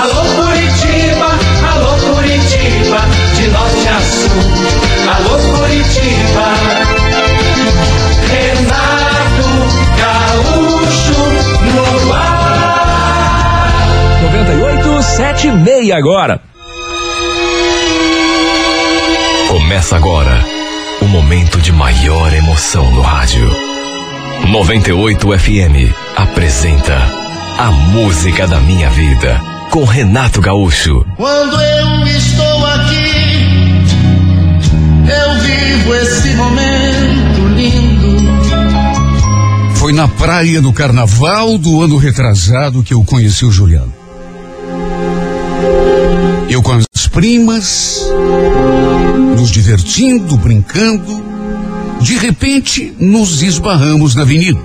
Alô Curitiba, alô Curitiba, de norte a sul. Alô Curitiba. Renato Gaúcho no ar. 98, 7 e meia agora. Começa agora o momento de maior emoção no rádio. 98 FM apresenta A Música da Minha Vida com Renato Gaúcho. Quando eu estou aqui, eu vivo esse momento lindo. Foi na praia do carnaval do ano retrasado que eu conheci o Juliano. Eu com as primas, nos divertindo, brincando. De repente, nos esbarramos na avenida,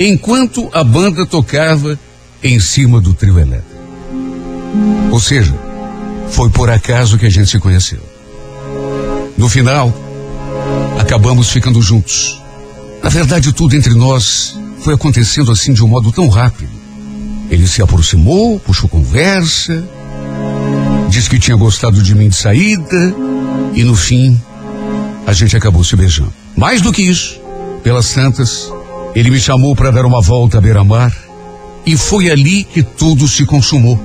enquanto a banda tocava em cima do trio elétrico. Ou seja, foi por acaso que a gente se conheceu. No final, acabamos ficando juntos. Na verdade, tudo entre nós foi acontecendo assim de um modo tão rápido. Ele se aproximou, puxou conversa, disse que tinha gostado de mim de saída e no fim a gente acabou se beijando. Mais do que isso, pelas tantas, ele me chamou para dar uma volta à beira-mar e foi ali que tudo se consumou.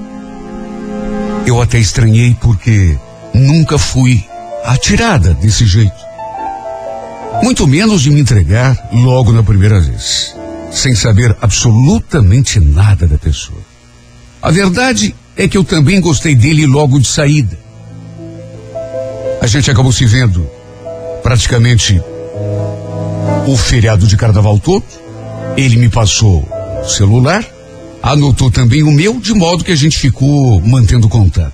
Eu até estranhei porque nunca fui atirada desse jeito. Muito menos de me entregar logo na primeira vez, sem saber absolutamente nada da pessoa. A verdade é que eu também gostei dele logo de saída. A gente acabou se vendo praticamente o feriado de carnaval todo. Ele me passou o celular, anotou também o meu, de modo que a gente ficou mantendo contato.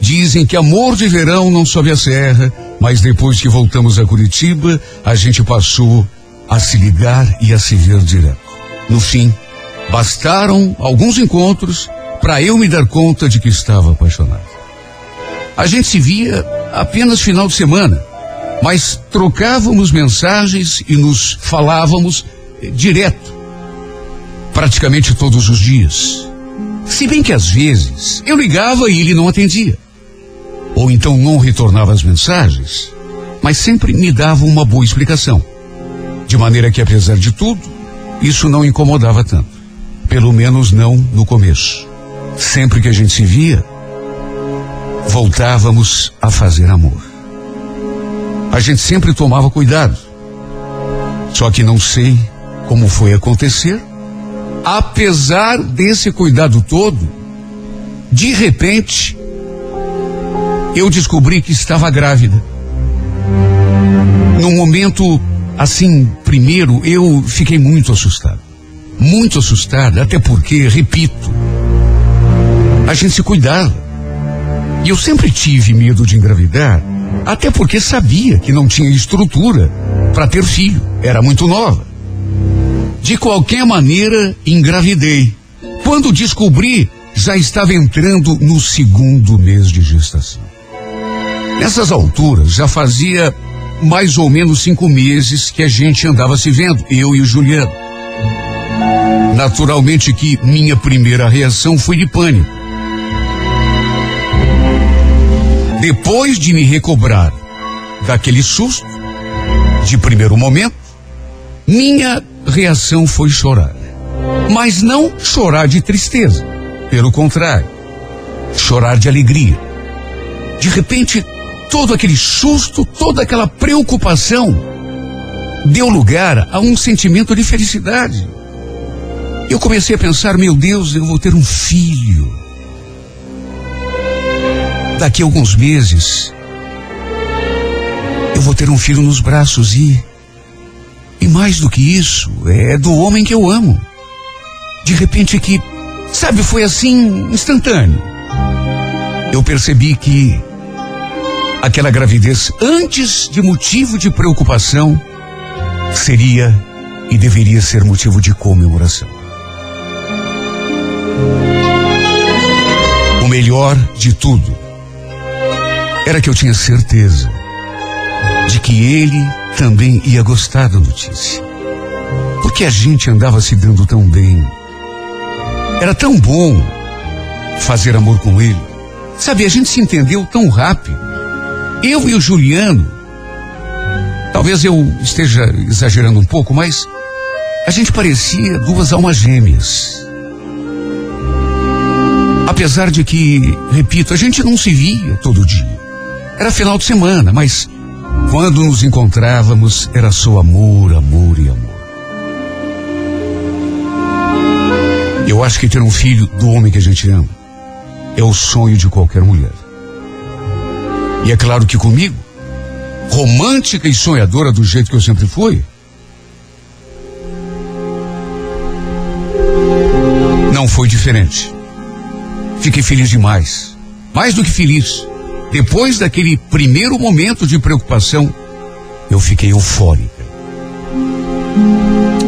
Dizem que amor de verão não sobe a serra, mas depois que voltamos a Curitiba, a gente passou a se ligar e a se ver direto. No fim, bastaram alguns encontros para eu me dar conta de que estava apaixonado. A gente se via apenas final de semana, mas trocávamos mensagens e nos falávamos eh, direto, praticamente todos os dias. Se bem que às vezes eu ligava e ele não atendia, ou então não retornava as mensagens, mas sempre me dava uma boa explicação. De maneira que, apesar de tudo, isso não incomodava tanto. Pelo menos não no começo. Sempre que a gente se via, voltávamos a fazer amor. A gente sempre tomava cuidado. Só que não sei como foi acontecer. Apesar desse cuidado todo, de repente, eu descobri que estava grávida. Num momento assim, primeiro, eu fiquei muito assustado. Muito assustado, até porque, repito, a gente se cuidava. E eu sempre tive medo de engravidar, até porque sabia que não tinha estrutura para ter filho, era muito nova. De qualquer maneira, engravidei. Quando descobri, já estava entrando no segundo mês de gestação. Nessas alturas, já fazia mais ou menos cinco meses que a gente andava se vendo, eu e o Juliano. Naturalmente que minha primeira reação foi de pânico. Depois de me recobrar daquele susto, de primeiro momento, minha reação foi chorar. Mas não chorar de tristeza. Pelo contrário, chorar de alegria. De repente, todo aquele susto, toda aquela preocupação deu lugar a um sentimento de felicidade. Eu comecei a pensar, meu Deus, eu vou ter um filho. Daqui a alguns meses, eu vou ter um filho nos braços e. E mais do que isso, é do homem que eu amo. De repente que, sabe, foi assim, instantâneo. Eu percebi que aquela gravidez, antes de motivo de preocupação, seria e deveria ser motivo de comemoração. O melhor de tudo era que eu tinha certeza de que ele também ia gostar da notícia. Porque a gente andava se dando tão bem. Era tão bom fazer amor com ele. Sabe, a gente se entendeu tão rápido. Eu e o Juliano. Talvez eu esteja exagerando um pouco, mas a gente parecia duas almas gêmeas. Apesar de que, repito, a gente não se via todo dia. Era final de semana, mas quando nos encontrávamos era só amor, amor e amor. Eu acho que ter um filho do homem que a gente ama é o sonho de qualquer mulher. E é claro que comigo, romântica e sonhadora do jeito que eu sempre fui, não foi diferente. Fiquei feliz demais. Mais do que feliz. Depois daquele primeiro momento de preocupação, eu fiquei eufórica.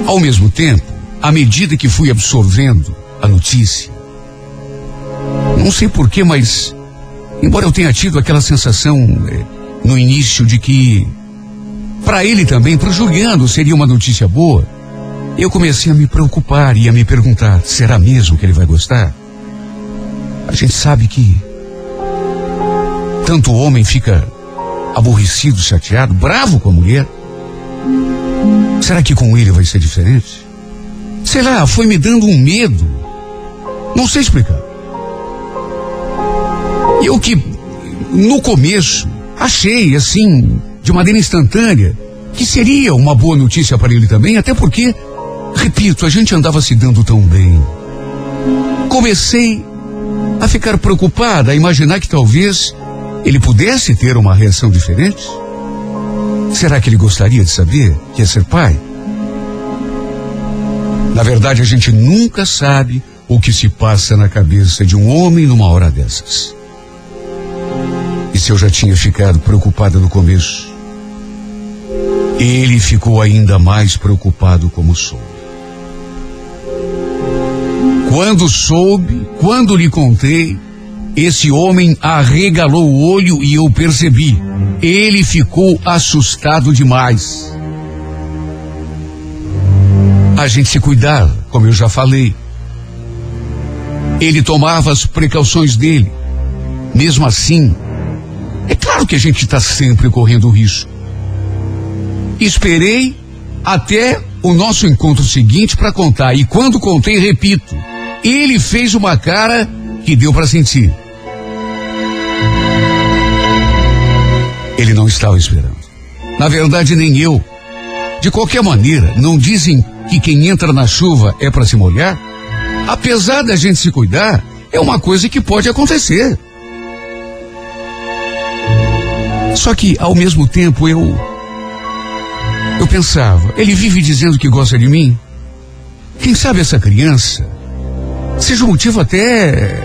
Ao mesmo tempo, à medida que fui absorvendo a notícia, não sei porquê, mas, embora eu tenha tido aquela sensação eh, no início de que, para ele também, para o Juliano, seria uma notícia boa, eu comecei a me preocupar e a me perguntar: será mesmo que ele vai gostar? A gente sabe que tanto o homem fica aborrecido, chateado, bravo com a mulher. Será que com ele vai ser diferente? Sei lá, foi me dando um medo. Não sei explicar. Eu que, no começo, achei, assim, de maneira instantânea, que seria uma boa notícia para ele também, até porque, repito, a gente andava se dando tão bem. Comecei a ficar preocupada, a imaginar que talvez ele pudesse ter uma reação diferente? Será que ele gostaria de saber que é ser pai? Na verdade, a gente nunca sabe o que se passa na cabeça de um homem numa hora dessas. E se eu já tinha ficado preocupada no começo, ele ficou ainda mais preocupado como soube. Quando soube, quando lhe contei, esse homem arregalou o olho e eu percebi. Ele ficou assustado demais. A gente se cuidava, como eu já falei. Ele tomava as precauções dele. Mesmo assim, é claro que a gente está sempre correndo risco. Esperei até o nosso encontro seguinte para contar. E quando contei, repito, ele fez uma cara que deu para sentir. Ele não estava esperando. Na verdade, nem eu. De qualquer maneira, não dizem que quem entra na chuva é para se molhar? Apesar da gente se cuidar, é uma coisa que pode acontecer. Só que, ao mesmo tempo, eu. Eu pensava, ele vive dizendo que gosta de mim? Quem sabe essa criança seja um motivo até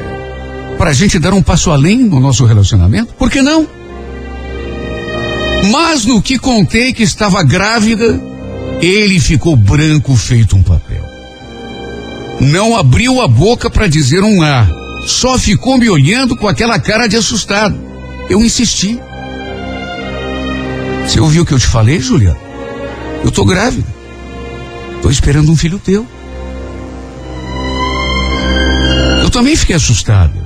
para a gente dar um passo além no nosso relacionamento? Por que não? Mas no que contei que estava grávida, ele ficou branco feito um papel. Não abriu a boca para dizer um A, só ficou me olhando com aquela cara de assustado. Eu insisti. Você ouviu o que eu te falei, Juliana? Eu tô grávida. Tô esperando um filho teu. Eu também fiquei assustado.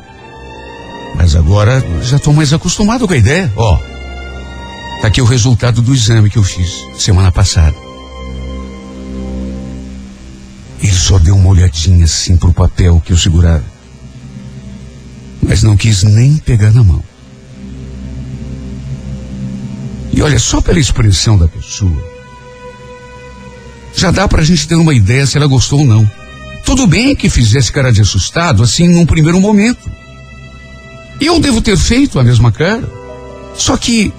Mas agora já estou mais acostumado com a ideia. Ó, tá aqui o resultado do exame que eu fiz semana passada. Ele só deu uma olhadinha assim pro papel que eu segurava. Mas não quis nem pegar na mão. E olha, só pela expressão da pessoa, já dá pra gente ter uma ideia se ela gostou ou não. Tudo bem que fizesse cara de assustado, assim, num primeiro momento. Eu devo ter feito a mesma cara. Só que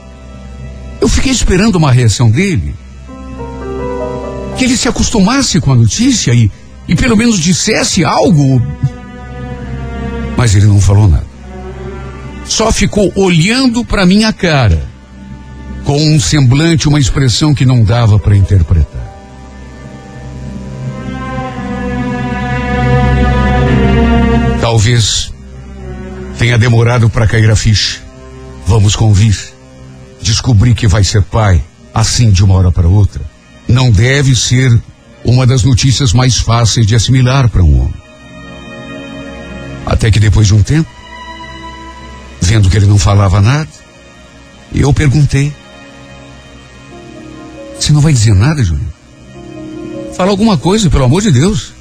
eu fiquei esperando uma reação dele. Que ele se acostumasse com a notícia e, e pelo menos dissesse algo. Mas ele não falou nada. Só ficou olhando para minha cara, com um semblante, uma expressão que não dava para interpretar. Talvez tenha demorado para cair a ficha. Vamos convir. Descobrir que vai ser pai, assim de uma hora para outra, não deve ser uma das notícias mais fáceis de assimilar para um homem. Até que depois de um tempo, vendo que ele não falava nada, eu perguntei: Você não vai dizer nada, Júnior? Fala alguma coisa, pelo amor de Deus.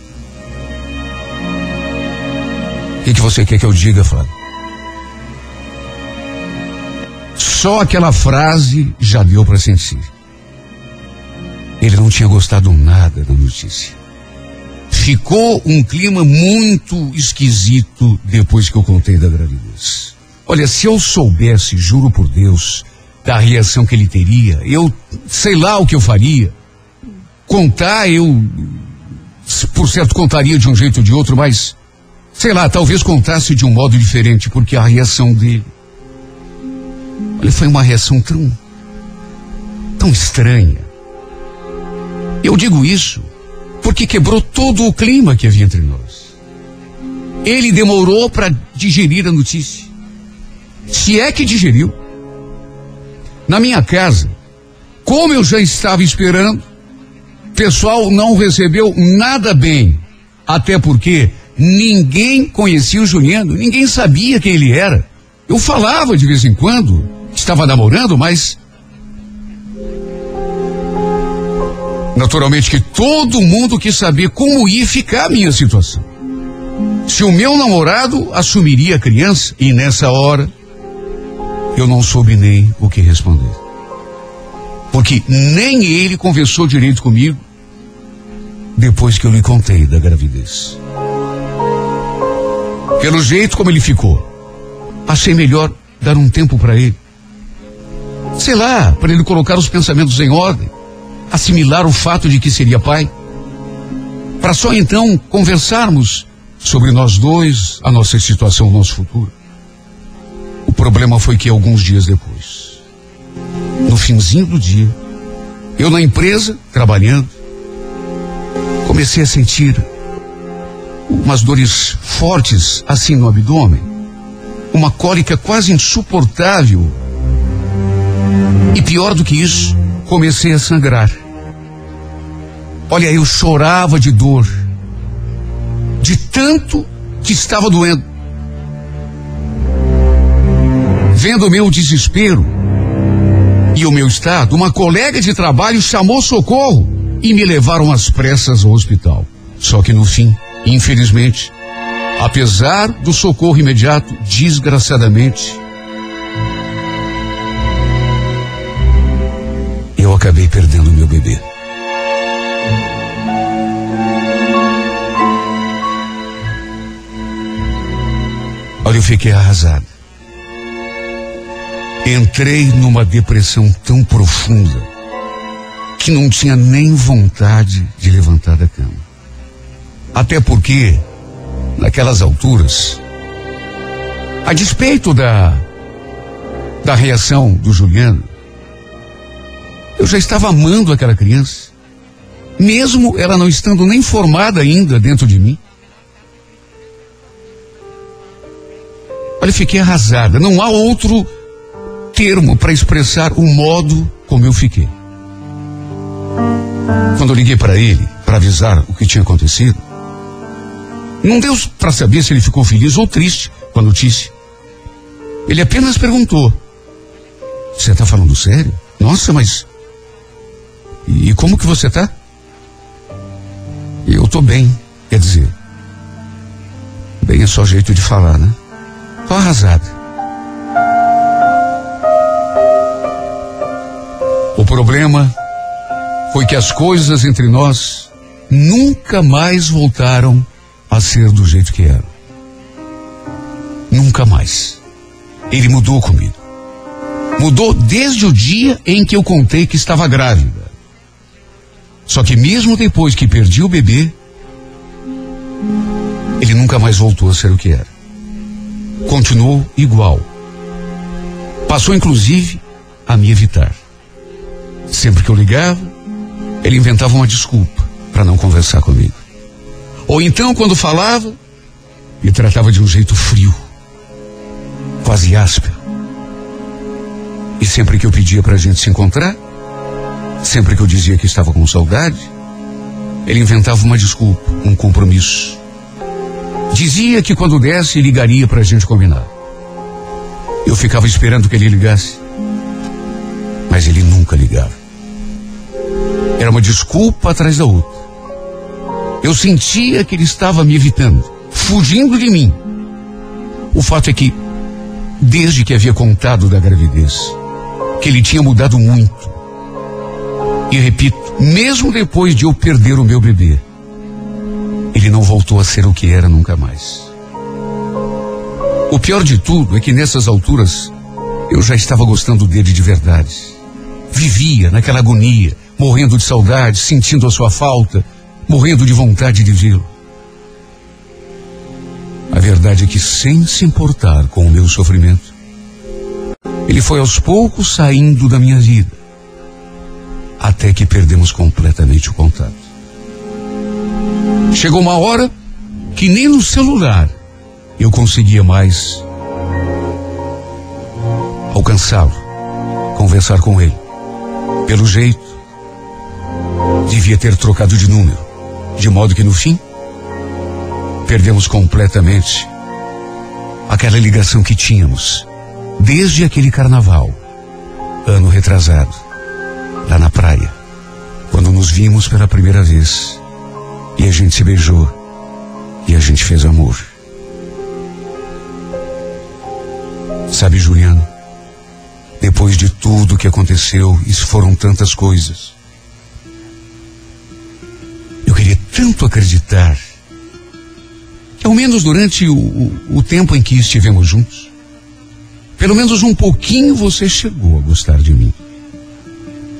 O que, que você quer que eu diga, Flávio? Só aquela frase já deu para sentir. Ele não tinha gostado nada da notícia. Ficou um clima muito esquisito depois que eu contei da gravidez. Olha, se eu soubesse, juro por Deus, da reação que ele teria, eu sei lá o que eu faria. Contar, eu, por certo, contaria de um jeito ou de outro, mas, sei lá, talvez contasse de um modo diferente, porque a reação dele. Olha, foi uma reação tão. tão estranha. Eu digo isso porque quebrou todo o clima que havia entre nós. Ele demorou para digerir a notícia. Se é que digeriu. Na minha casa, como eu já estava esperando, o pessoal não recebeu nada bem. Até porque ninguém conhecia o Juliano, ninguém sabia quem ele era. Eu falava de vez em quando, estava namorando, mas Naturalmente que todo mundo quis saber como ia ficar a minha situação. Se o meu namorado assumiria a criança, e nessa hora eu não soube nem o que responder. Porque nem ele conversou direito comigo depois que eu lhe contei da gravidez. Pelo jeito como ele ficou, achei melhor dar um tempo para ele. Sei lá, para ele colocar os pensamentos em ordem assimilar o fato de que seria pai, para só então conversarmos sobre nós dois, a nossa situação, o nosso futuro. O problema foi que alguns dias depois, no finzinho do dia, eu na empresa, trabalhando, comecei a sentir umas dores fortes assim no abdômen, uma cólica quase insuportável. E pior do que isso, comecei a sangrar. Olha, eu chorava de dor, de tanto que estava doendo. Vendo o meu desespero e o meu estado, uma colega de trabalho chamou socorro e me levaram às pressas ao hospital. Só que no fim, infelizmente, apesar do socorro imediato, desgraçadamente, eu acabei perdendo meu bebê. Olha, eu fiquei arrasado. Entrei numa depressão tão profunda que não tinha nem vontade de levantar da cama. Até porque, naquelas alturas, a despeito da, da reação do Juliano, eu já estava amando aquela criança, mesmo ela não estando nem formada ainda dentro de mim. Olha, fiquei arrasada. Não há outro termo para expressar o modo como eu fiquei. Quando eu liguei para ele, para avisar o que tinha acontecido, não deu para saber se ele ficou feliz ou triste com a notícia. Ele apenas perguntou: Você está falando sério? Nossa, mas. E como que você está? Eu estou bem, quer dizer. Bem é só jeito de falar, né? Tô arrasada. O problema foi que as coisas entre nós nunca mais voltaram a ser do jeito que eram. Nunca mais. Ele mudou comigo. Mudou desde o dia em que eu contei que estava grávida. Só que mesmo depois que perdi o bebê, ele nunca mais voltou a ser o que era continuou igual. Passou inclusive a me evitar. Sempre que eu ligava, ele inventava uma desculpa para não conversar comigo. Ou então, quando falava, me tratava de um jeito frio, quase áspero. E sempre que eu pedia para a gente se encontrar, sempre que eu dizia que estava com saudade, ele inventava uma desculpa, um compromisso. Dizia que quando desse ligaria para a gente combinar. Eu ficava esperando que ele ligasse. Mas ele nunca ligava. Era uma desculpa atrás da outra. Eu sentia que ele estava me evitando, fugindo de mim. O fato é que, desde que havia contado da gravidez, que ele tinha mudado muito. E repito, mesmo depois de eu perder o meu bebê, ele não voltou a ser o que era nunca mais. O pior de tudo é que nessas alturas eu já estava gostando dele de verdade. Vivia naquela agonia, morrendo de saudade, sentindo a sua falta, morrendo de vontade de vê-lo. A verdade é que, sem se importar com o meu sofrimento, ele foi aos poucos saindo da minha vida, até que perdemos completamente o contato. Chegou uma hora que nem no celular eu conseguia mais alcançá-lo, conversar com ele. Pelo jeito, devia ter trocado de número, de modo que no fim, perdemos completamente aquela ligação que tínhamos desde aquele carnaval, ano retrasado, lá na praia, quando nos vimos pela primeira vez e a gente se beijou e a gente fez amor. Sabe, Juliano, depois de tudo que aconteceu, isso foram tantas coisas. Tanto acreditar que, ao menos durante o, o, o tempo em que estivemos juntos, pelo menos um pouquinho você chegou a gostar de mim.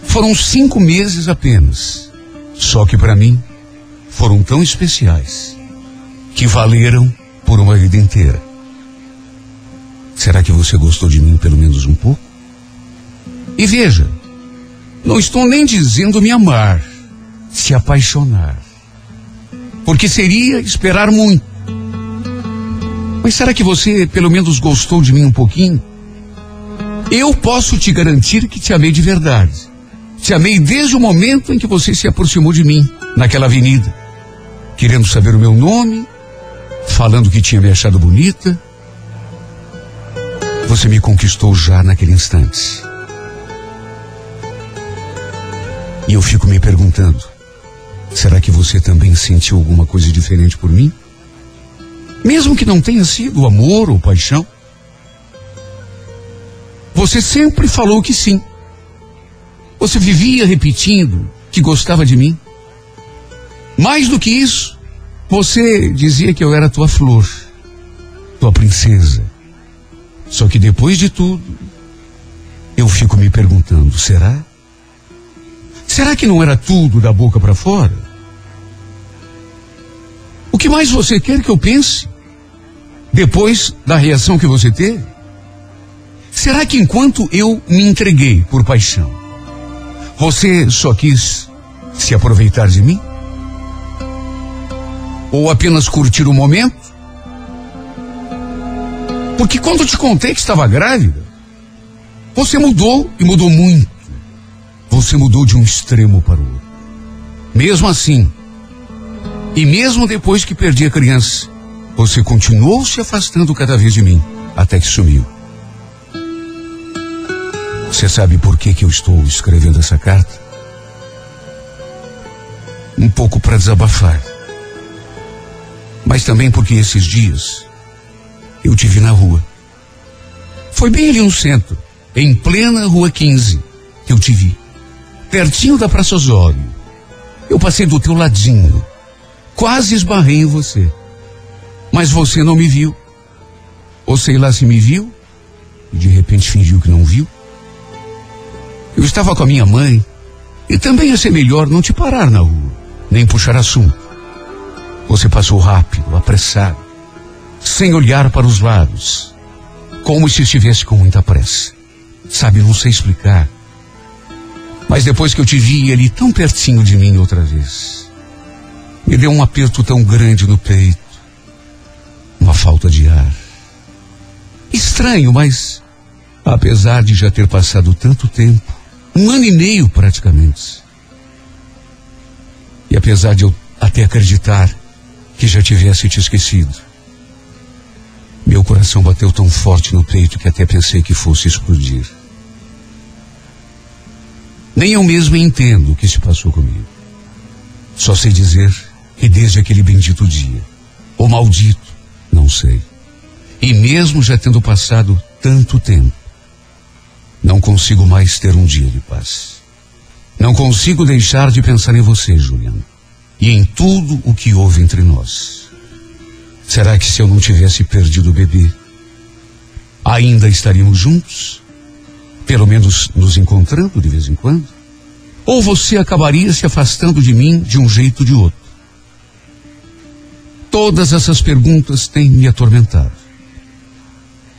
Foram cinco meses apenas, só que para mim foram tão especiais que valeram por uma vida inteira. Será que você gostou de mim pelo menos um pouco? E veja, não estou nem dizendo me amar, se apaixonar. Porque seria esperar muito. Mas será que você pelo menos gostou de mim um pouquinho? Eu posso te garantir que te amei de verdade. Te amei desde o momento em que você se aproximou de mim, naquela avenida, querendo saber o meu nome, falando que tinha me achado bonita, você me conquistou já naquele instante. E eu fico me perguntando: será que você também sentiu alguma coisa diferente por mim? Mesmo que não tenha sido amor ou paixão? Você sempre falou que sim. Você vivia repetindo que gostava de mim. Mais do que isso, você dizia que eu era tua flor, tua princesa. Só que depois de tudo, eu fico me perguntando: será? Será que não era tudo da boca para fora? O que mais você quer que eu pense? Depois da reação que você teve? Será que enquanto eu me entreguei por paixão, você só quis se aproveitar de mim? Ou apenas curtir o momento? Porque quando te contei que estava grávida, você mudou e mudou muito. Você mudou de um extremo para o outro. Mesmo assim, e mesmo depois que perdi a criança, você continuou se afastando cada vez de mim, até que sumiu. Você sabe por que, que eu estou escrevendo essa carta? Um pouco para desabafar. Mas também porque esses dias eu te vi na rua. Foi bem ali no centro, em plena rua 15, que eu te vi. Pertinho da Praça Osório. Eu passei do teu ladinho. Quase esbarrei em você. Mas você não me viu. Ou sei lá se me viu e de repente fingiu que não viu. Eu estava com a minha mãe e também ia ser melhor não te parar na rua, nem puxar assunto. Você passou rápido, apressado sem olhar para os lados, como se estivesse com muita pressa. Sabe, não sei explicar. Mas depois que eu te vi ali tão pertinho de mim outra vez, me deu um aperto tão grande no peito, uma falta de ar. Estranho, mas apesar de já ter passado tanto tempo, um ano e meio praticamente, e apesar de eu até acreditar que já tivesse te esquecido, coração bateu tão forte no peito que até pensei que fosse explodir. Nem eu mesmo entendo o que se passou comigo. Só sei dizer que desde aquele bendito dia, ou maldito, não sei. E mesmo já tendo passado tanto tempo, não consigo mais ter um dia de paz. Não consigo deixar de pensar em você, Juliano, e em tudo o que houve entre nós. Será que se eu não tivesse perdido o bebê, ainda estaríamos juntos? Pelo menos nos encontrando de vez em quando? Ou você acabaria se afastando de mim de um jeito ou de outro? Todas essas perguntas têm me atormentado.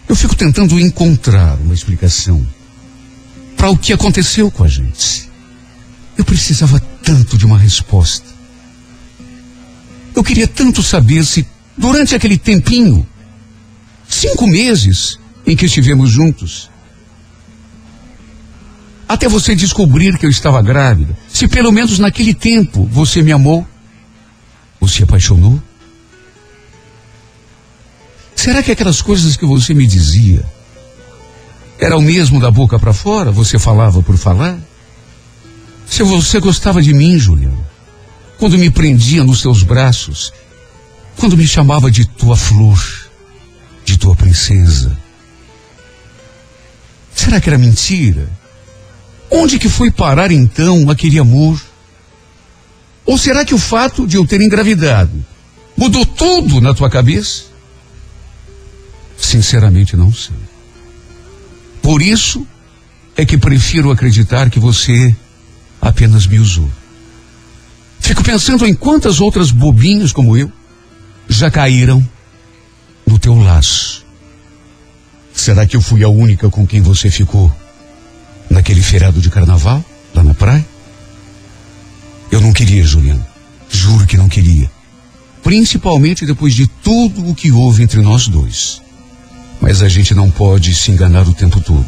Eu fico tentando encontrar uma explicação para o que aconteceu com a gente. Eu precisava tanto de uma resposta. Eu queria tanto saber se, durante aquele tempinho, cinco meses em que estivemos juntos, até você descobrir que eu estava grávida, se pelo menos naquele tempo você me amou, ou se apaixonou, Será que aquelas coisas que você me dizia era o mesmo da boca para fora? Você falava por falar? Se você gostava de mim, Juliano, quando me prendia nos seus braços, quando me chamava de tua flor, de tua princesa, será que era mentira? Onde que foi parar então aquele amor? Ou será que o fato de eu ter engravidado mudou tudo na tua cabeça? Sinceramente não sei. Por isso é que prefiro acreditar que você apenas me usou. Fico pensando em quantas outras bobinhas como eu já caíram no teu laço. Será que eu fui a única com quem você ficou naquele feriado de carnaval, lá na praia? Eu não queria, Juliano. Juro que não queria. Principalmente depois de tudo o que houve entre nós dois. Mas a gente não pode se enganar o tempo todo.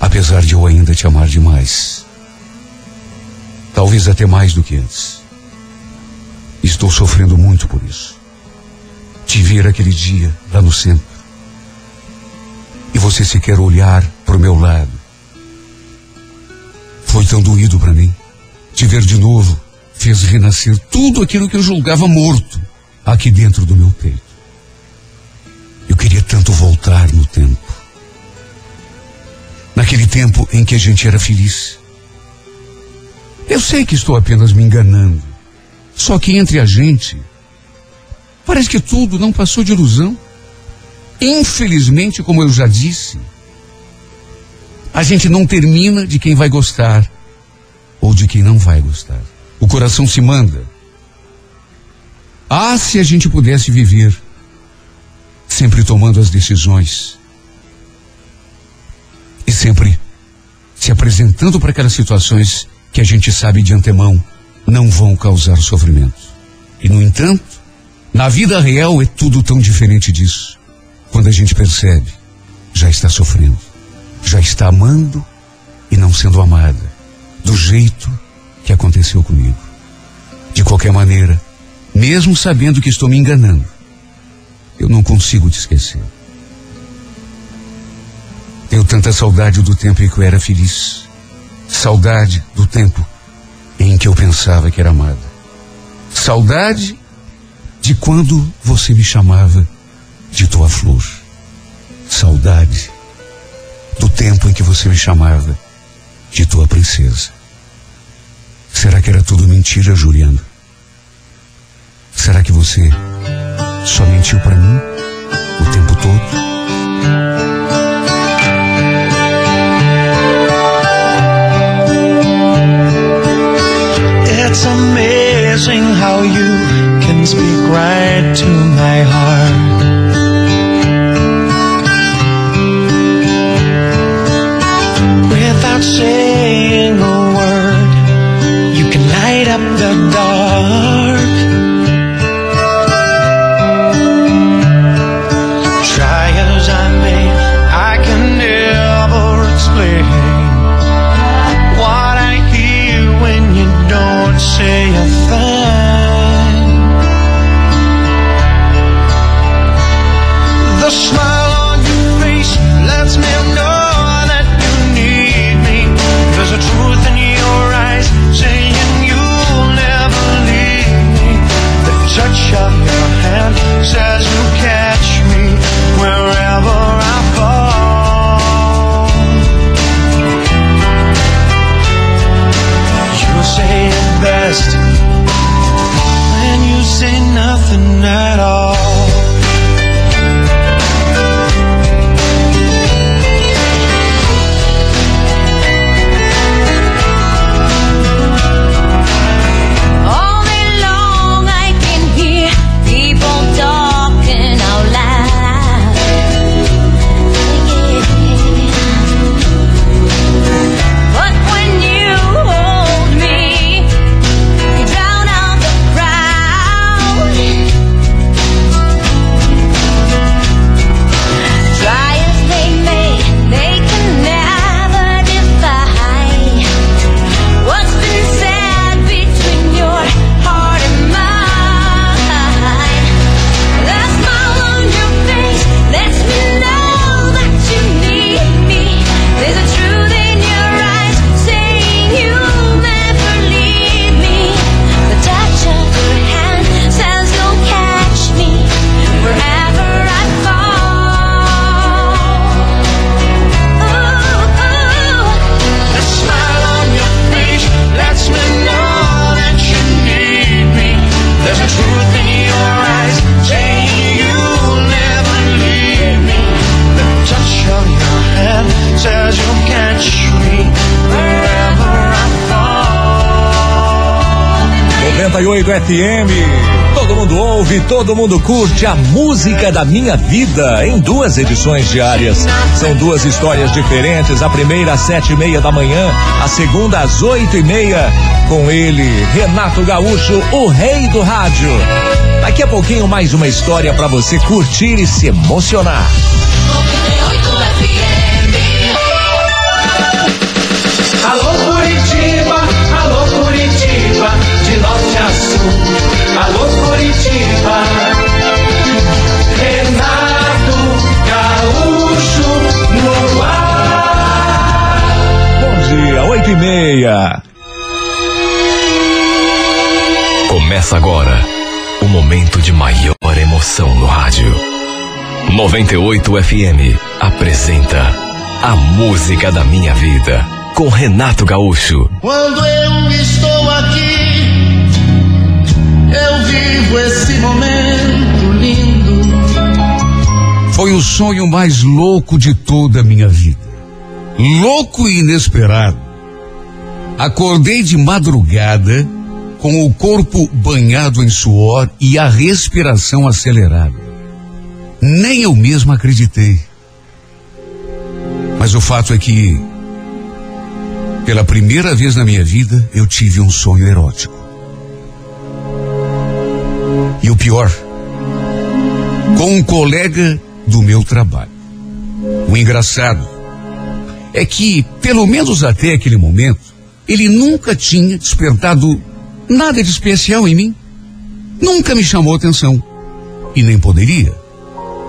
Apesar de eu ainda te amar demais. Talvez até mais do que antes. Estou sofrendo muito por isso. Te ver aquele dia lá no centro. E você sequer olhar para o meu lado. Foi tão doído para mim. Te ver de novo fez renascer tudo aquilo que eu julgava morto aqui dentro do meu peito. Eu queria tanto voltar no tempo. Naquele tempo em que a gente era feliz. Eu sei que estou apenas me enganando. Só que entre a gente, parece que tudo não passou de ilusão. Infelizmente, como eu já disse, a gente não termina de quem vai gostar ou de quem não vai gostar. O coração se manda. Ah, se a gente pudesse viver sempre tomando as decisões e sempre se apresentando para aquelas situações que a gente sabe de antemão não vão causar sofrimento. E, no entanto, na vida real é tudo tão diferente disso. Quando a gente percebe, já está sofrendo, já está amando e não sendo amada, do jeito que aconteceu comigo. De qualquer maneira, mesmo sabendo que estou me enganando, eu não consigo te esquecer. Tenho tanta saudade do tempo em que eu era feliz. Saudade do tempo em que eu pensava que era amada. Saudade de quando você me chamava de tua flor. Saudade do tempo em que você me chamava de tua princesa. Será que era tudo mentira, Juliano? Será que você só mentiu para mim o tempo todo. It's amazing how you can speak right to my heart. 98 FM. Todo mundo ouve, todo mundo curte a música da minha vida em duas edições diárias. São duas histórias diferentes. A primeira às sete e meia da manhã, a segunda às oito e meia. Com ele, Renato Gaúcho, o rei do rádio. Daqui a pouquinho mais uma história para você curtir e se emocionar. Alô Curitiba. Renato Gaúcho no ar. Bom dia, oito e meia. Começa agora o momento de maior emoção no rádio. 98 FM apresenta A Música da Minha Vida com Renato Gaúcho. Quando eu estou aqui, eu vivo esse momento lindo. Foi o sonho mais louco de toda a minha vida. Louco e inesperado. Acordei de madrugada com o corpo banhado em suor e a respiração acelerada. Nem eu mesmo acreditei. Mas o fato é que, pela primeira vez na minha vida, eu tive um sonho erótico. Pior, com um colega do meu trabalho. O engraçado é que, pelo menos até aquele momento, ele nunca tinha despertado nada de especial em mim. Nunca me chamou atenção. E nem poderia.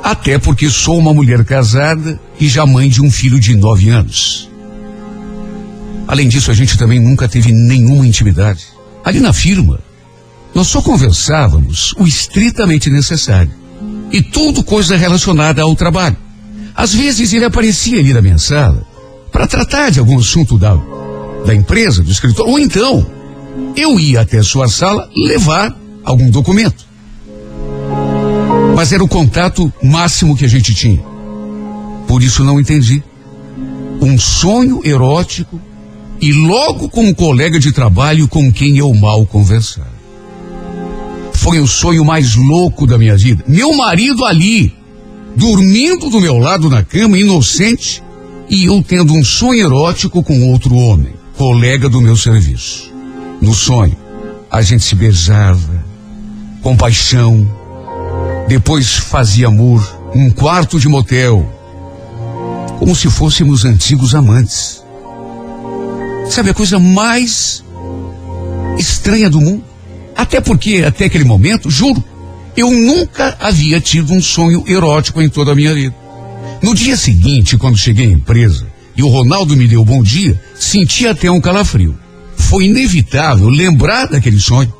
Até porque sou uma mulher casada e já mãe de um filho de nove anos. Além disso, a gente também nunca teve nenhuma intimidade. Ali na firma, nós só conversávamos o estritamente necessário. E tudo coisa relacionada ao trabalho. Às vezes ele aparecia ali na minha sala para tratar de algum assunto da, da empresa, do escritório, ou então eu ia até sua sala levar algum documento. Mas era o contato máximo que a gente tinha. Por isso não entendi. Um sonho erótico e logo com um colega de trabalho com quem eu mal conversava. Foi o sonho mais louco da minha vida. Meu marido ali, dormindo do meu lado na cama, inocente, e eu tendo um sonho erótico com outro homem, colega do meu serviço. No sonho, a gente se beijava, com paixão, depois fazia amor, um quarto de motel, como se fôssemos antigos amantes. Sabe a coisa mais estranha do mundo? Até porque, até aquele momento, juro, Eu nunca havia tido um sonho erótico em toda a minha vida. No dia seguinte, quando cheguei à empresa e o Ronaldo me deu bom dia, senti até um calafrio. Foi inevitável lembrar daquele sonho.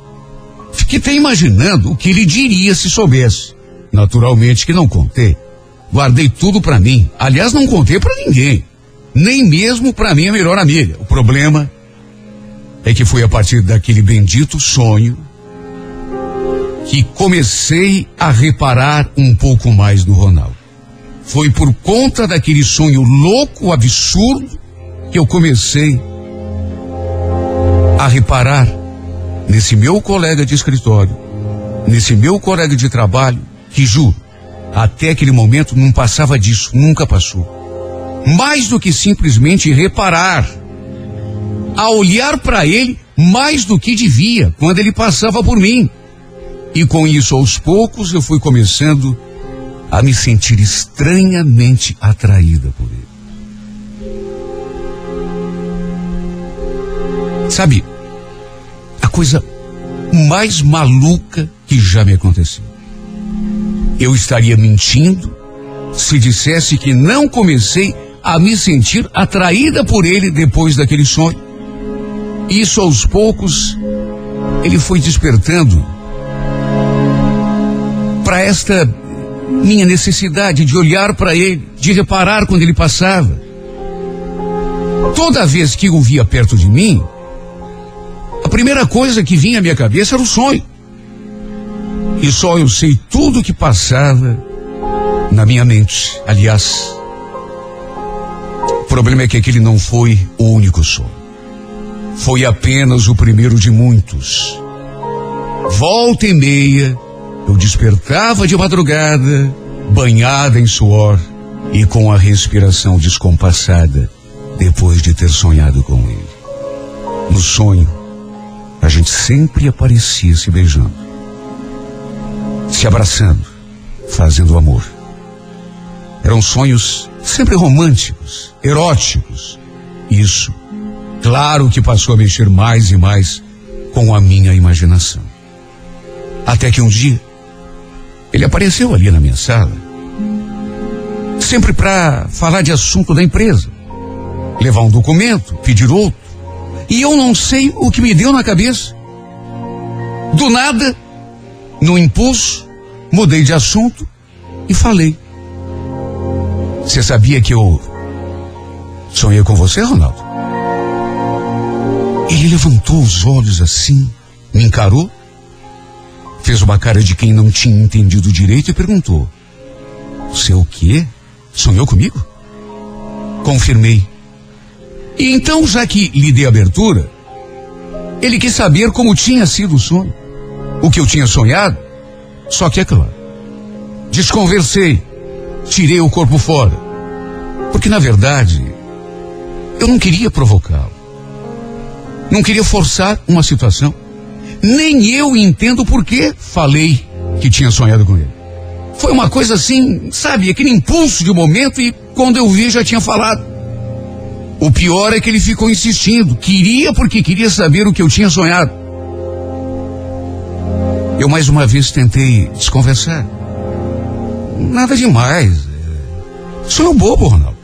Fiquei até imaginando o que ele diria se soubesse. Naturalmente que não contei. Guardei tudo para mim. Aliás, não contei para ninguém. Nem mesmo para minha melhor amiga. O problema é que foi a partir daquele bendito sonho que comecei a reparar um pouco mais no Ronaldo. Foi por conta daquele sonho louco, absurdo, que eu comecei a reparar nesse meu colega de escritório, nesse meu colega de trabalho, que juro, até aquele momento não passava disso, nunca passou. Mais do que simplesmente reparar, a olhar para ele mais do que devia quando ele passava por mim. E com isso, aos poucos, eu fui começando a me sentir estranhamente atraída por ele. Sabe, a coisa mais maluca que já me aconteceu. Eu estaria mentindo se dissesse que não comecei a me sentir atraída por ele depois daquele sonho. Isso aos poucos ele foi despertando para esta minha necessidade de olhar para ele, de reparar quando ele passava. Toda vez que o via perto de mim, a primeira coisa que vinha à minha cabeça era o sonho. E só eu sei tudo o que passava na minha mente. Aliás, o problema é que aquele não foi o único sonho. Foi apenas o primeiro de muitos. Volta e meia, eu despertava de madrugada, banhada em suor e com a respiração descompassada, depois de ter sonhado com ele. No sonho, a gente sempre aparecia se beijando, se abraçando, fazendo amor. Eram sonhos sempre românticos, eróticos. Isso, claro que passou a mexer mais e mais com a minha imaginação. Até que um dia, ele apareceu ali na minha sala, sempre para falar de assunto da empresa, levar um documento, pedir outro, e eu não sei o que me deu na cabeça. Do nada, no impulso, mudei de assunto e falei. Você sabia que eu sonhei com você, Ronaldo? Ele levantou os olhos assim, me encarou fez uma cara de quem não tinha entendido direito e perguntou: Você o quê? Sonhou comigo? Confirmei. E então, já que lhe dei abertura, ele quis saber como tinha sido o sonho, o que eu tinha sonhado. Só que é claro, desconversei, tirei o corpo fora, porque na verdade eu não queria provocá-lo, não queria forçar uma situação. Nem eu entendo por que falei que tinha sonhado com ele. Foi uma coisa assim, sabe, aquele impulso de um momento e quando eu vi já tinha falado. O pior é que ele ficou insistindo. Queria porque queria saber o que eu tinha sonhado. Eu mais uma vez tentei desconversar. Nada demais. Sonho bobo, Ronaldo.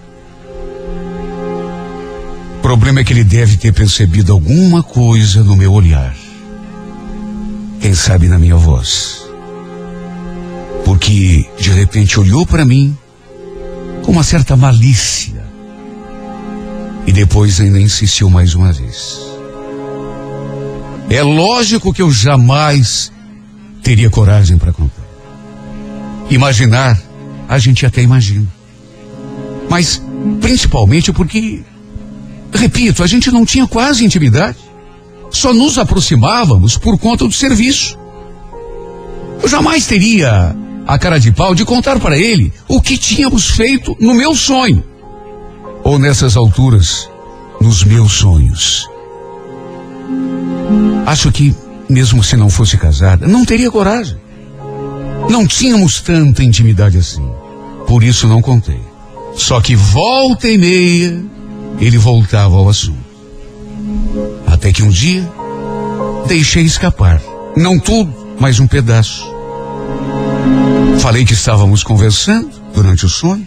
O problema é que ele deve ter percebido alguma coisa no meu olhar. Quem sabe na minha voz. Porque de repente olhou para mim com uma certa malícia. E depois ainda insistiu mais uma vez. É lógico que eu jamais teria coragem para contar. Imaginar, a gente até imagina. Mas principalmente porque, repito, a gente não tinha quase intimidade. Só nos aproximávamos por conta do serviço. Eu jamais teria a cara de pau de contar para ele o que tínhamos feito no meu sonho. Ou nessas alturas, nos meus sonhos. Acho que, mesmo se não fosse casada, não teria coragem. Não tínhamos tanta intimidade assim. Por isso não contei. Só que volta e meia, ele voltava ao assunto. Até que um dia deixei escapar. Não tudo, mas um pedaço. Falei que estávamos conversando durante o sonho.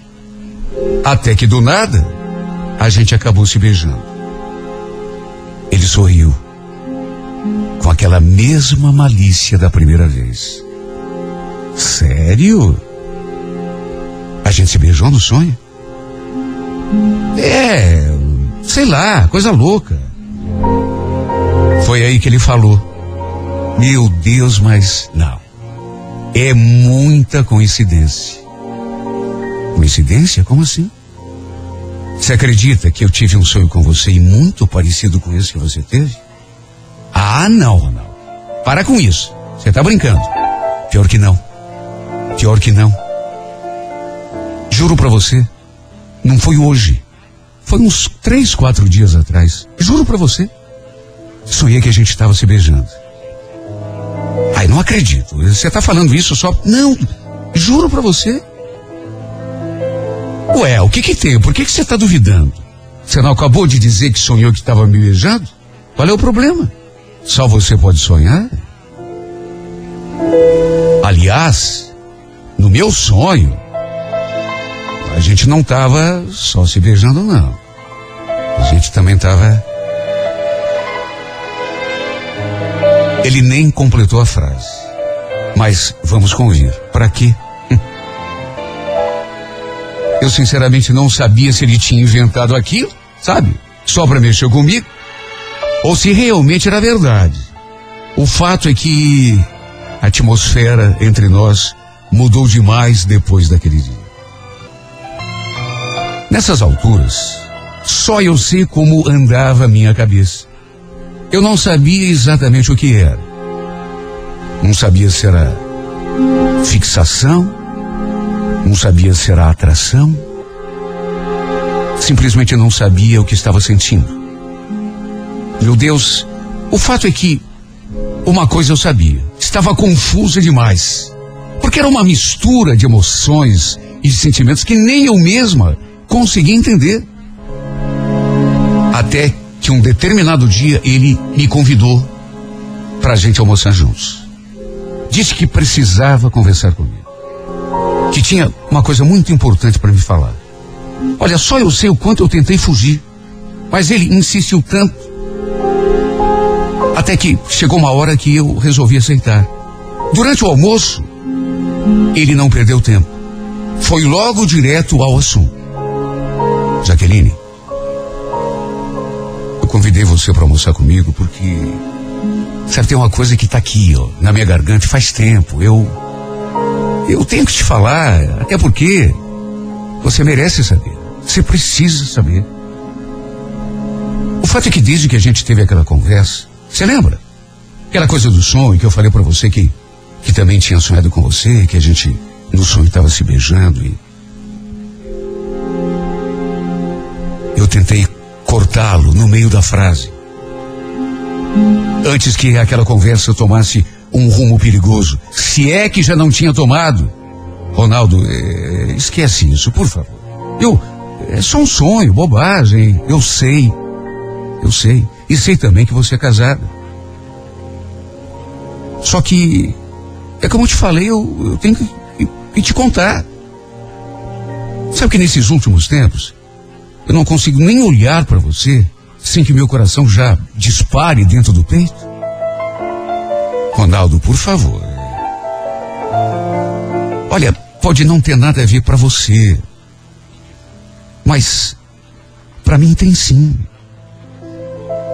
Até que do nada, a gente acabou se beijando. Ele sorriu. Com aquela mesma malícia da primeira vez. Sério? A gente se beijou no sonho? É, sei lá, coisa louca. Foi aí que ele falou. Meu Deus, mas não. É muita coincidência. Coincidência? Como assim? Você acredita que eu tive um sonho com você e muito parecido com esse que você teve? Ah, não, Ronaldo. Para com isso. Você tá brincando. Pior que não. Pior que não. Juro para você, não foi hoje. Foi uns três, quatro dias atrás. Juro para você. Sonhei que a gente estava se beijando. Ai, não acredito. Você tá falando isso só. Não, juro para você. Ué, o que que tem? Por que que você tá duvidando? Você não acabou de dizer que sonhou que estava me beijando? Qual é o problema? Só você pode sonhar? Aliás, no meu sonho, a gente não estava só se beijando, não. A gente também estava. Ele nem completou a frase. Mas vamos convir. Para quê? Eu sinceramente não sabia se ele tinha inventado aquilo, sabe? Só para mexer comigo. Ou se realmente era verdade. O fato é que a atmosfera entre nós mudou demais depois daquele dia. Nessas alturas, só eu sei como andava a minha cabeça. Eu não sabia exatamente o que era. Não sabia se era fixação, não sabia se era atração. Simplesmente não sabia o que estava sentindo. Meu Deus, o fato é que uma coisa eu sabia, estava confusa demais. Porque era uma mistura de emoções e de sentimentos que nem eu mesma conseguia entender. Até que um determinado dia ele me convidou para a gente almoçar juntos. Disse que precisava conversar comigo. Que tinha uma coisa muito importante para me falar. Olha, só eu sei o quanto eu tentei fugir. Mas ele insistiu tanto. Até que chegou uma hora que eu resolvi aceitar. Durante o almoço, ele não perdeu tempo. Foi logo direto ao assunto. Jaqueline, convidei você para almoçar comigo porque sabe tem uma coisa que está aqui, ó, na minha garganta faz tempo. Eu eu tenho que te falar, até porque você merece saber. Você precisa saber. O fato é que desde que a gente teve aquela conversa, você lembra? Aquela coisa do sonho que eu falei para você que que também tinha sonhado com você, que a gente no sonho estava se beijando e eu tentei cortá-lo no meio da frase. Antes que aquela conversa tomasse um rumo perigoso. Se é que já não tinha tomado. Ronaldo, é, esquece isso, por favor. Eu. É só um sonho, bobagem. Eu sei. Eu sei. E sei também que você é casada. Só que. É como eu te falei, eu, eu tenho que, que, que te contar. Sabe que nesses últimos tempos, eu não consigo nem olhar para você sem que meu coração já dispare dentro do peito? Ronaldo, por favor. Olha, pode não ter nada a ver para você, mas para mim tem sim.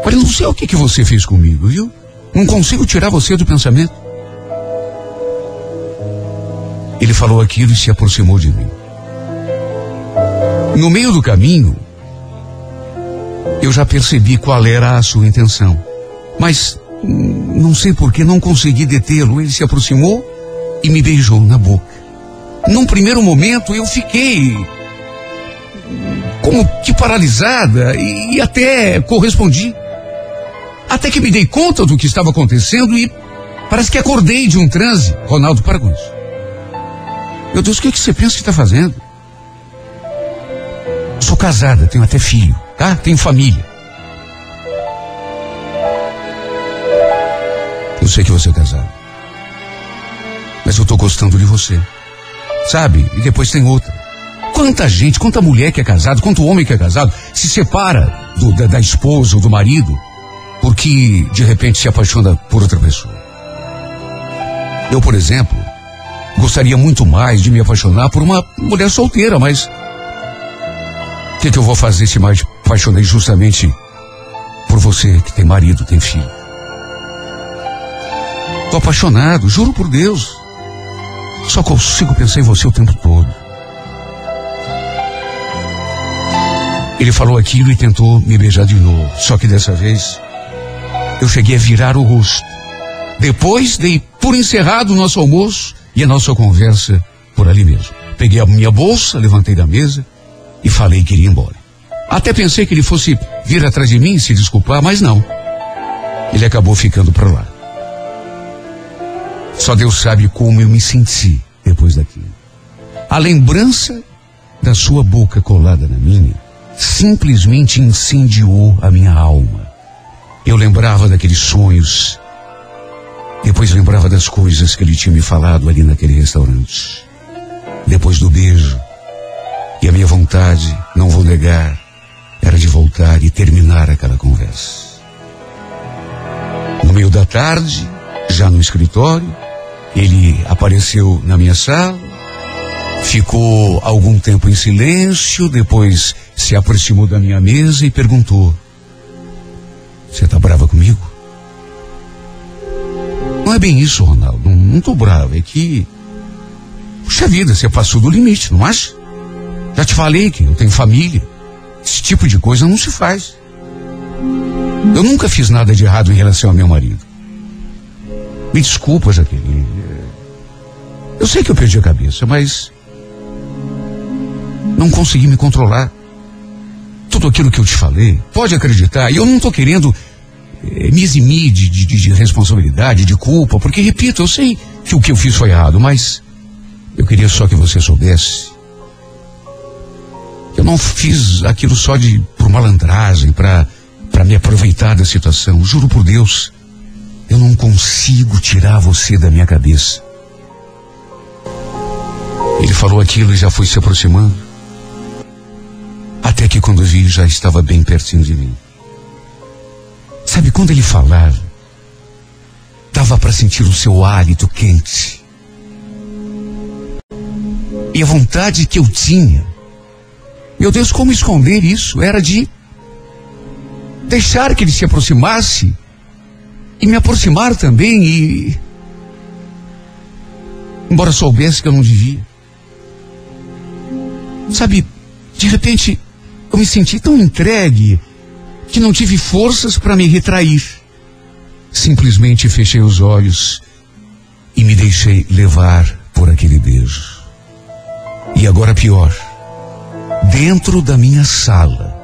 Olha, não sei o que, que você fez comigo, viu? Não consigo tirar você do pensamento. Ele falou aquilo e se aproximou de mim. No meio do caminho, eu já percebi qual era a sua intenção. Mas não sei por que não consegui detê-lo. Ele se aproximou e me beijou na boca. Num primeiro momento eu fiquei como que paralisada e, e até correspondi. Até que me dei conta do que estava acontecendo e parece que acordei de um transe. Ronaldo, para com isso. Meu Deus, o que, é que você pensa que está fazendo? Sou casada, tenho até filho, tá? Tenho família. Eu sei que você é casado. Mas eu tô gostando de você. sabe? E depois tem outra. Quanta gente, quanta mulher que é casada, quanto homem que é casado, se separa do, da, da esposa ou do marido porque de repente se apaixona por outra pessoa. Eu, por exemplo, gostaria muito mais de me apaixonar por uma mulher solteira, mas o que, que eu vou fazer se me apaixonei justamente por você que tem marido, tem filho? Tô apaixonado, juro por Deus. Só consigo pensar em você o tempo todo. Ele falou aquilo e tentou me beijar de novo. Só que dessa vez eu cheguei a virar o rosto. Depois dei por encerrado o nosso almoço e a nossa conversa por ali mesmo. Peguei a minha bolsa, levantei da mesa e falei que iria embora. Até pensei que ele fosse vir atrás de mim e se desculpar, mas não. Ele acabou ficando para lá. Só Deus sabe como eu me senti depois daquilo. A lembrança da sua boca colada na minha simplesmente incendiou a minha alma. Eu lembrava daqueles sonhos. Depois lembrava das coisas que ele tinha me falado ali naquele restaurante. Depois do beijo. E a minha vontade, não vou negar, era de voltar e terminar aquela conversa. No meio da tarde, já no escritório, ele apareceu na minha sala, ficou algum tempo em silêncio, depois se aproximou da minha mesa e perguntou: você está brava comigo? Não é bem isso, Ronaldo. Não, não tô bravo. É que. Puxa vida, você passou do limite, não acha? Já te falei que eu tenho família. Esse tipo de coisa não se faz. Eu nunca fiz nada de errado em relação ao meu marido. Me desculpa, Jaqueline. Eu sei que eu perdi a cabeça, mas. Não consegui me controlar tudo aquilo que eu te falei, pode acreditar, e eu não estou querendo eh, me eximir de, de, de, responsabilidade, de culpa, porque, repito, eu sei que o que eu fiz foi errado, mas eu queria só que você soubesse. Eu não fiz aquilo só de por malandragem, para me aproveitar da situação. Juro por Deus, eu não consigo tirar você da minha cabeça. Ele falou aquilo e já foi se aproximando. Até que quando vi, já estava bem pertinho de mim. Sabe, quando ele falava, dava para sentir o seu hálito quente. E a vontade que eu tinha, meu Deus, como esconder isso? Era de deixar que ele se aproximasse e me aproximar também e. Embora soubesse que eu não devia. Sabe, de repente, eu me senti tão entregue que não tive forças para me retrair. Simplesmente fechei os olhos e me deixei levar por aquele beijo. E agora pior, dentro da minha sala,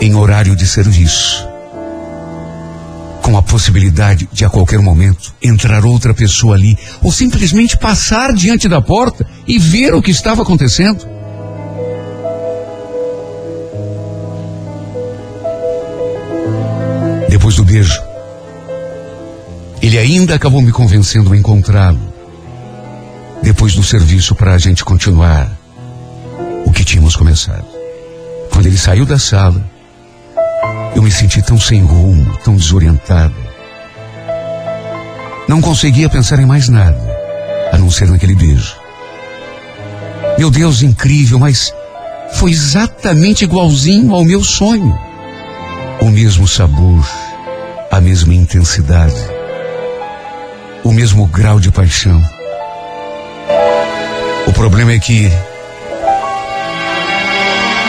em horário de serviço, com a possibilidade de a qualquer momento entrar outra pessoa ali, ou simplesmente passar diante da porta e ver o que estava acontecendo. depois do beijo. Ele ainda acabou me convencendo a encontrá-lo. Depois do serviço para a gente continuar o que tínhamos começado. Quando ele saiu da sala, eu me senti tão sem rumo, tão desorientado. Não conseguia pensar em mais nada, a não ser naquele beijo. Meu Deus, incrível, mas foi exatamente igualzinho ao meu sonho. O mesmo sabor, a mesma intensidade, o mesmo grau de paixão. O problema é que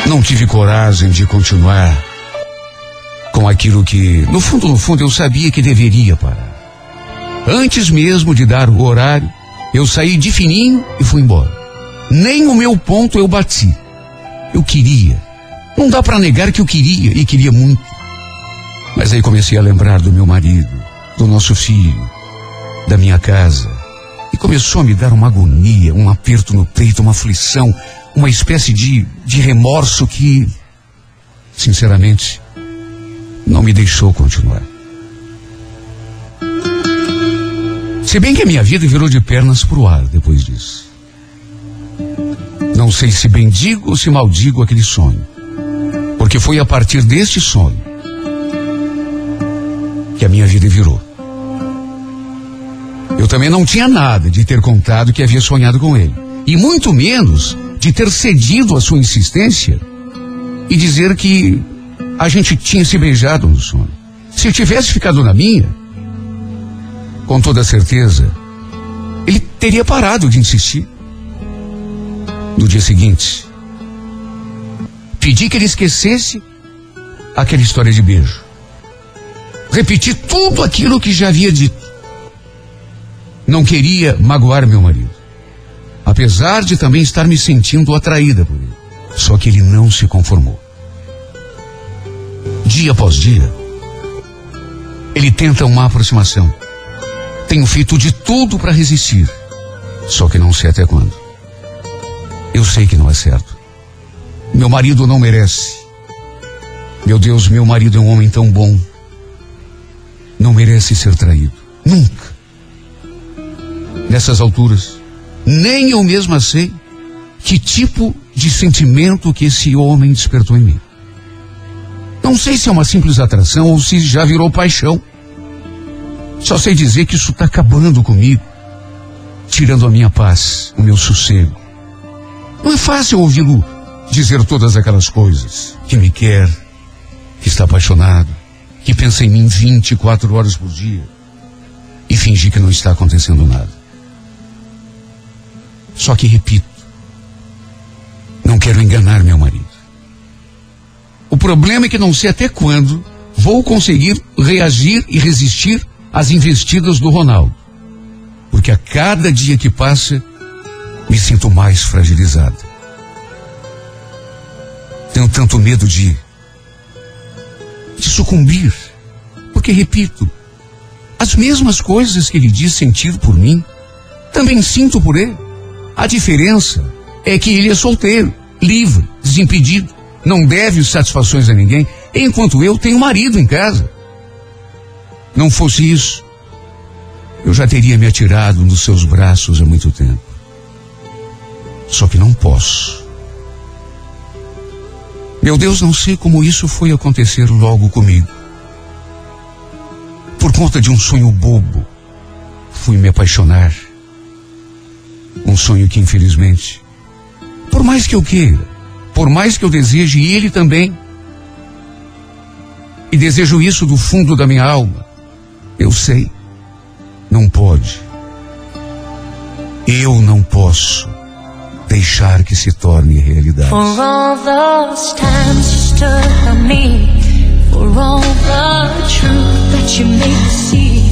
não tive coragem de continuar com aquilo que, no fundo, no fundo, eu sabia que deveria parar. Antes mesmo de dar o horário, eu saí de fininho e fui embora. Nem o meu ponto eu bati. Eu queria. Não dá para negar que eu queria e queria muito. Mas aí comecei a lembrar do meu marido, do nosso filho, da minha casa. E começou a me dar uma agonia, um aperto no peito, uma aflição, uma espécie de, de remorso que, sinceramente, não me deixou continuar. Se bem que a minha vida virou de pernas para o ar depois disso. Não sei se bendigo ou se maldigo aquele sonho. Porque foi a partir deste sonho que a minha vida virou. Eu também não tinha nada de ter contado que havia sonhado com ele. E muito menos de ter cedido à sua insistência e dizer que a gente tinha se beijado no sonho. Se eu tivesse ficado na minha, com toda certeza, ele teria parado de insistir. No dia seguinte, pedi que ele esquecesse aquela história de beijo. Repeti tudo aquilo que já havia dito. Não queria magoar meu marido. Apesar de também estar me sentindo atraída por ele. Só que ele não se conformou. Dia após dia, ele tenta uma aproximação. Tenho feito de tudo para resistir. Só que não sei até quando. Eu sei que não é certo. Meu marido não merece. Meu Deus, meu marido é um homem tão bom. Não merece ser traído. Nunca. Nessas alturas, nem eu mesma sei que tipo de sentimento que esse homem despertou em mim. Não sei se é uma simples atração ou se já virou paixão. Só sei dizer que isso está acabando comigo, tirando a minha paz, o meu sossego. Não é fácil ouvi-lo dizer todas aquelas coisas. Que me quer, que está apaixonado, que pensa em mim 24 horas por dia e fingir que não está acontecendo nada. Só que repito, não quero enganar meu marido. O problema é que não sei até quando vou conseguir reagir e resistir às investidas do Ronaldo. Porque a cada dia que passa, me sinto mais fragilizada. Tenho tanto medo de, de sucumbir. Porque, repito, as mesmas coisas que ele diz sentir por mim, também sinto por ele. A diferença é que ele é solteiro, livre, desimpedido não deve satisfações a ninguém, enquanto eu tenho marido em casa. Não fosse isso, eu já teria me atirado nos seus braços há muito tempo. Só que não posso. Meu Deus, não sei como isso foi acontecer logo comigo. Por conta de um sonho bobo, fui me apaixonar. Um sonho que, infelizmente, por mais que eu queira, por mais que eu deseje, e ele também. E desejo isso do fundo da minha alma. Eu sei. Não pode. Eu não posso deixar que se torne realidade. For all those times you stood by me, for all the truth that you made me see,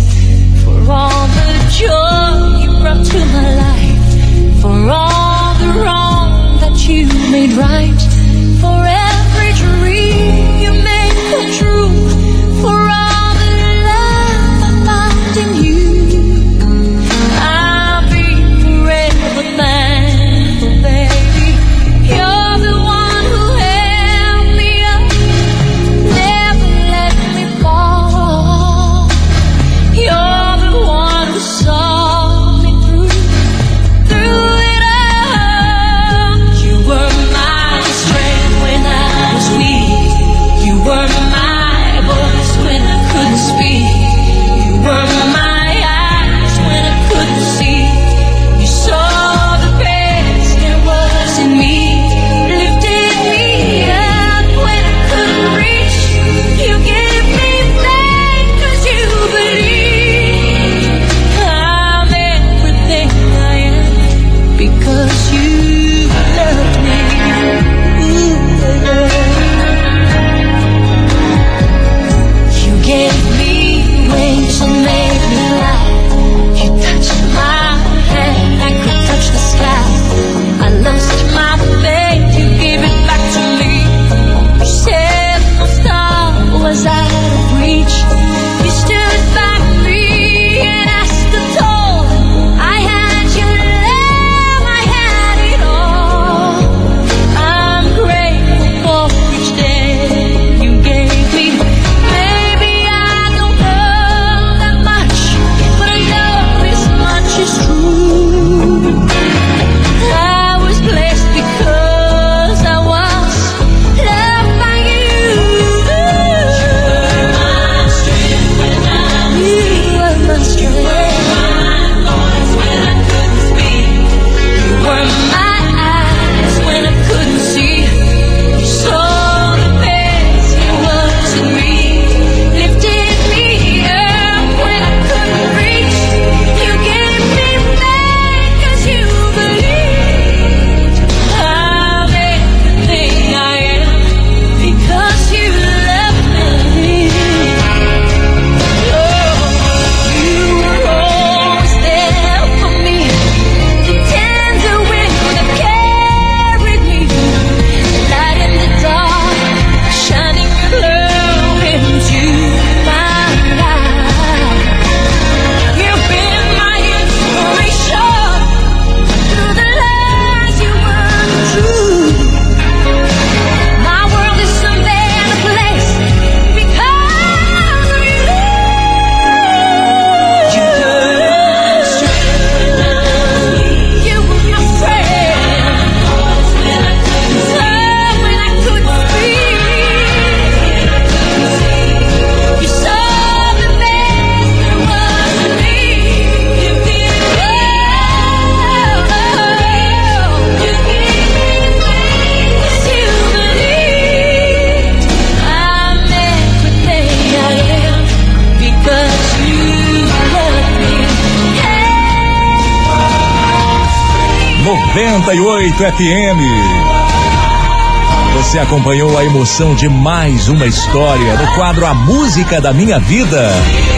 for all the joy you brought to my life, for all the wrong that you made right, for FM. Você acompanhou a emoção de mais uma história no quadro A Música da Minha Vida.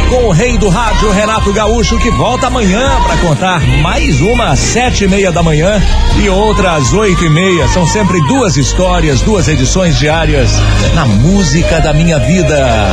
Com o rei do rádio, Renato Gaúcho, que volta amanhã para contar mais uma às sete e meia da manhã e outra às oito e meia. São sempre duas histórias, duas edições diárias na Música da Minha Vida.